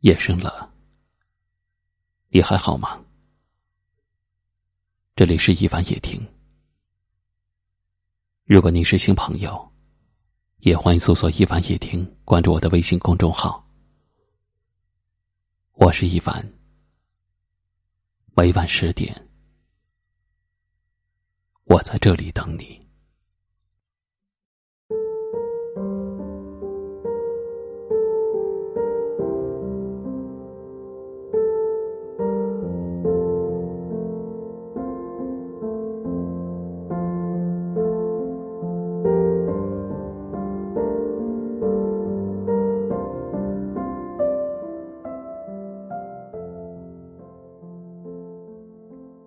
夜深了，你还好吗？这里是一晚夜听。如果你是新朋友，也欢迎搜索“一晚夜听”，关注我的微信公众号。我是一凡，每晚十点，我在这里等你。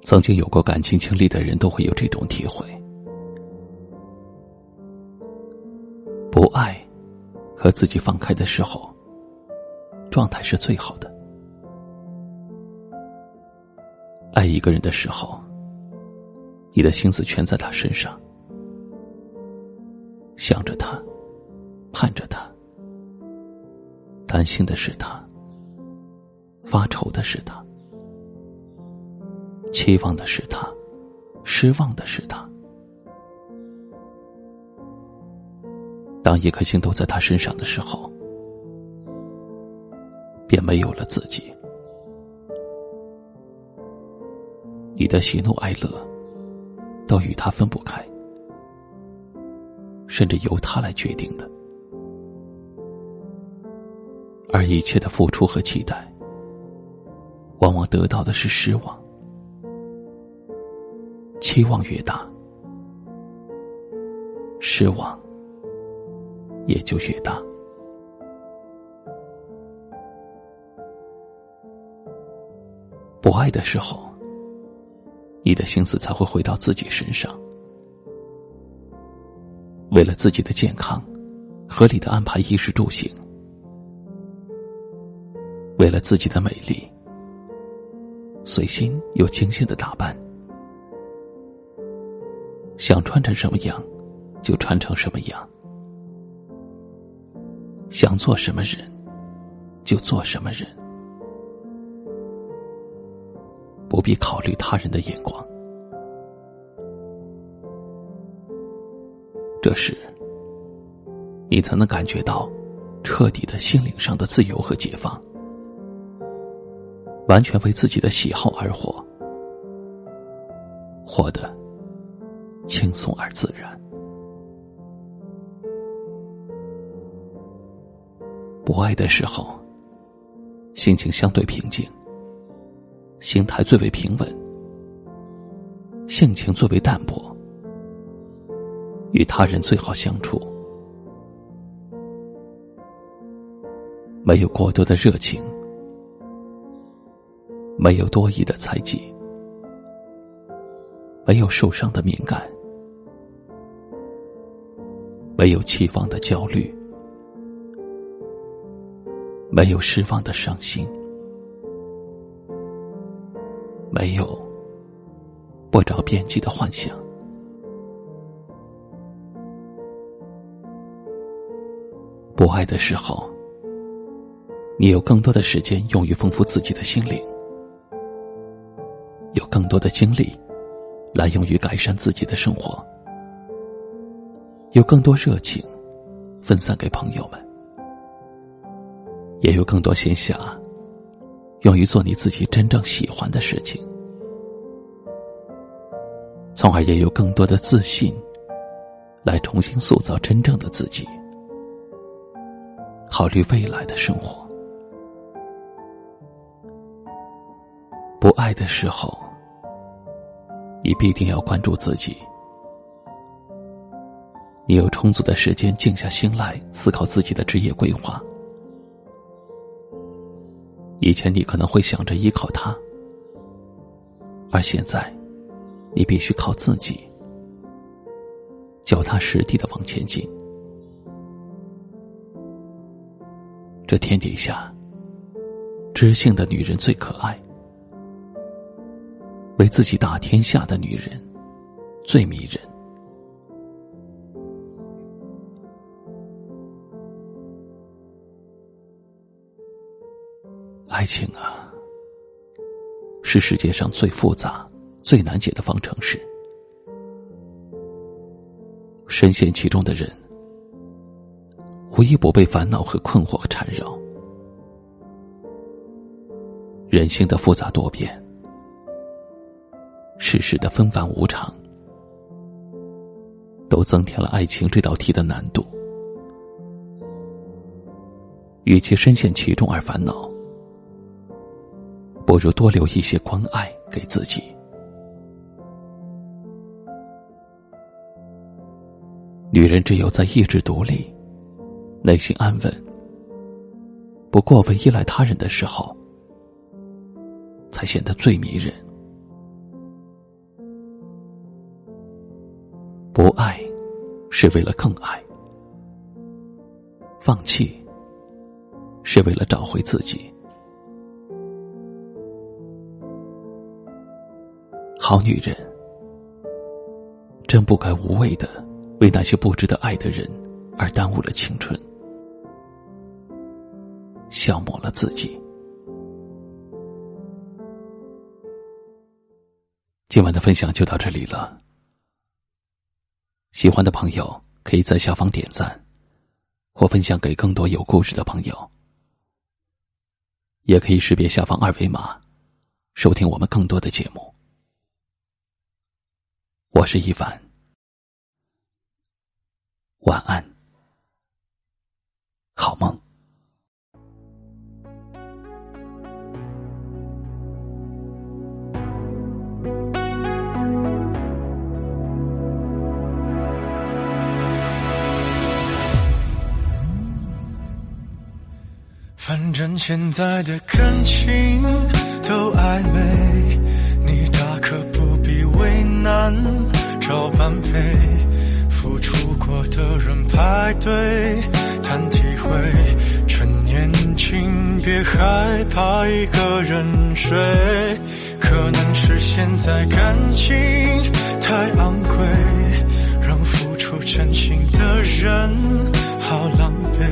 曾经有过感情经历的人都会有这种体会：不爱和自己放开的时候，状态是最好的；爱一个人的时候，你的心思全在他身上，想着他，盼着他，担心的是他，发愁的是他。期望的是他，失望的是他。当一颗心都在他身上的时候，便没有了自己。你的喜怒哀乐，都与他分不开，甚至由他来决定的。而一切的付出和期待，往往得到的是失望。期望越大，失望也就越大。不爱的时候，你的心思才会回到自己身上，为了自己的健康，合理的安排衣食住行；为了自己的美丽，随心又精心的打扮。想穿成什么样，就穿成什么样；想做什么人，就做什么人，不必考虑他人的眼光。这时，你才能感觉到彻底的心灵上的自由和解放，完全为自己的喜好而活，活的。轻松而自然。不爱的时候，心情相对平静，心态最为平稳，性情最为淡泊，与他人最好相处，没有过多的热情，没有多余的猜忌。没有受伤的敏感，没有期望的焦虑，没有失望的伤心，没有不着边际的幻想。不爱的时候，你有更多的时间用于丰富自己的心灵，有更多的精力。来用于改善自己的生活，有更多热情分散给朋友们，也有更多闲暇用于做你自己真正喜欢的事情，从而也有更多的自信来重新塑造真正的自己，考虑未来的生活。不爱的时候。你必定要关注自己。你有充足的时间静下心来思考自己的职业规划。以前你可能会想着依靠他，而现在，你必须靠自己，脚踏实地的往前进。这天底下，知性的女人最可爱。为自己打天下的女人，最迷人。爱情啊，是世界上最复杂、最难解的方程式。深陷其中的人，无一不被烦恼和困惑缠绕。人性的复杂多变，世事的纷繁无常，都增添了爱情这道题的难度。与其深陷其中而烦恼，不如多留一些关爱给自己。女人只有在意志独立、内心安稳、不过分依赖他人的时候，才显得最迷人。不爱，是为了更爱；放弃，是为了找回自己。好女人，真不该无谓的。为那些不值得爱的人而耽误了青春，消磨了自己。今晚的分享就到这里了。喜欢的朋友可以在下方点赞，或分享给更多有故事的朋友。也可以识别下方二维码，收听我们更多的节目。我是一凡。晚安，好梦。反正现在的感情都暧昧，你大可不必为难找般配。付出过的人排队谈体会，趁年轻别害怕一个人睡。可能是现在感情太昂贵，让付出真心的人好狼狈，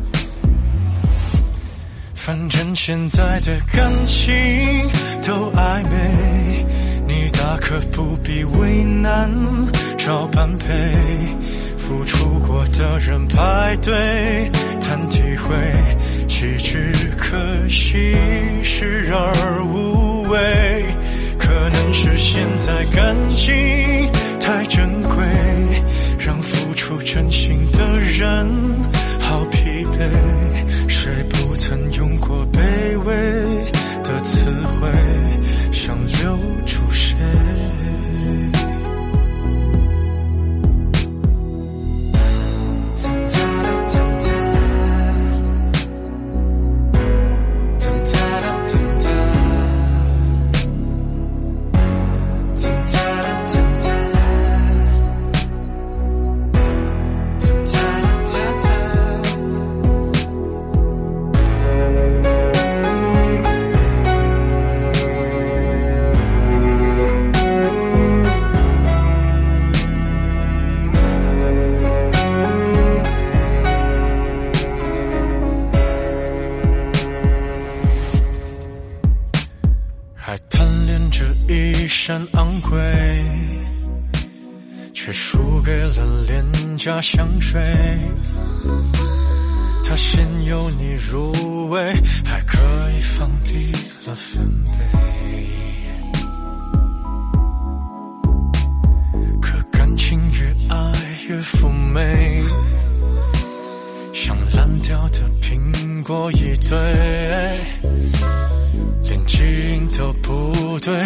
反正现在的感情都暧昧，你大可不必为难找般配。付出过的人排队谈体会，岂止可惜，视而无味。贵，却输给了廉价香水。它先由你入味，还可以放低了分贝。可感情越爱越妩媚，像烂掉的苹果一堆，连基因都不对，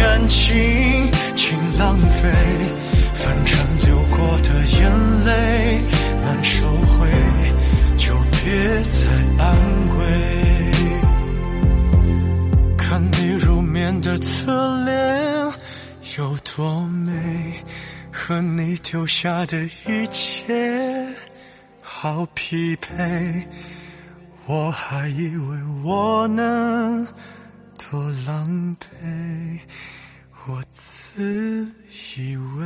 感情，请浪费。反正流过的眼泪难收回，就别再安慰。看你入眠的侧脸有多美，和你丢下的一切好匹配。我还以为我能多狼狈，我自以为。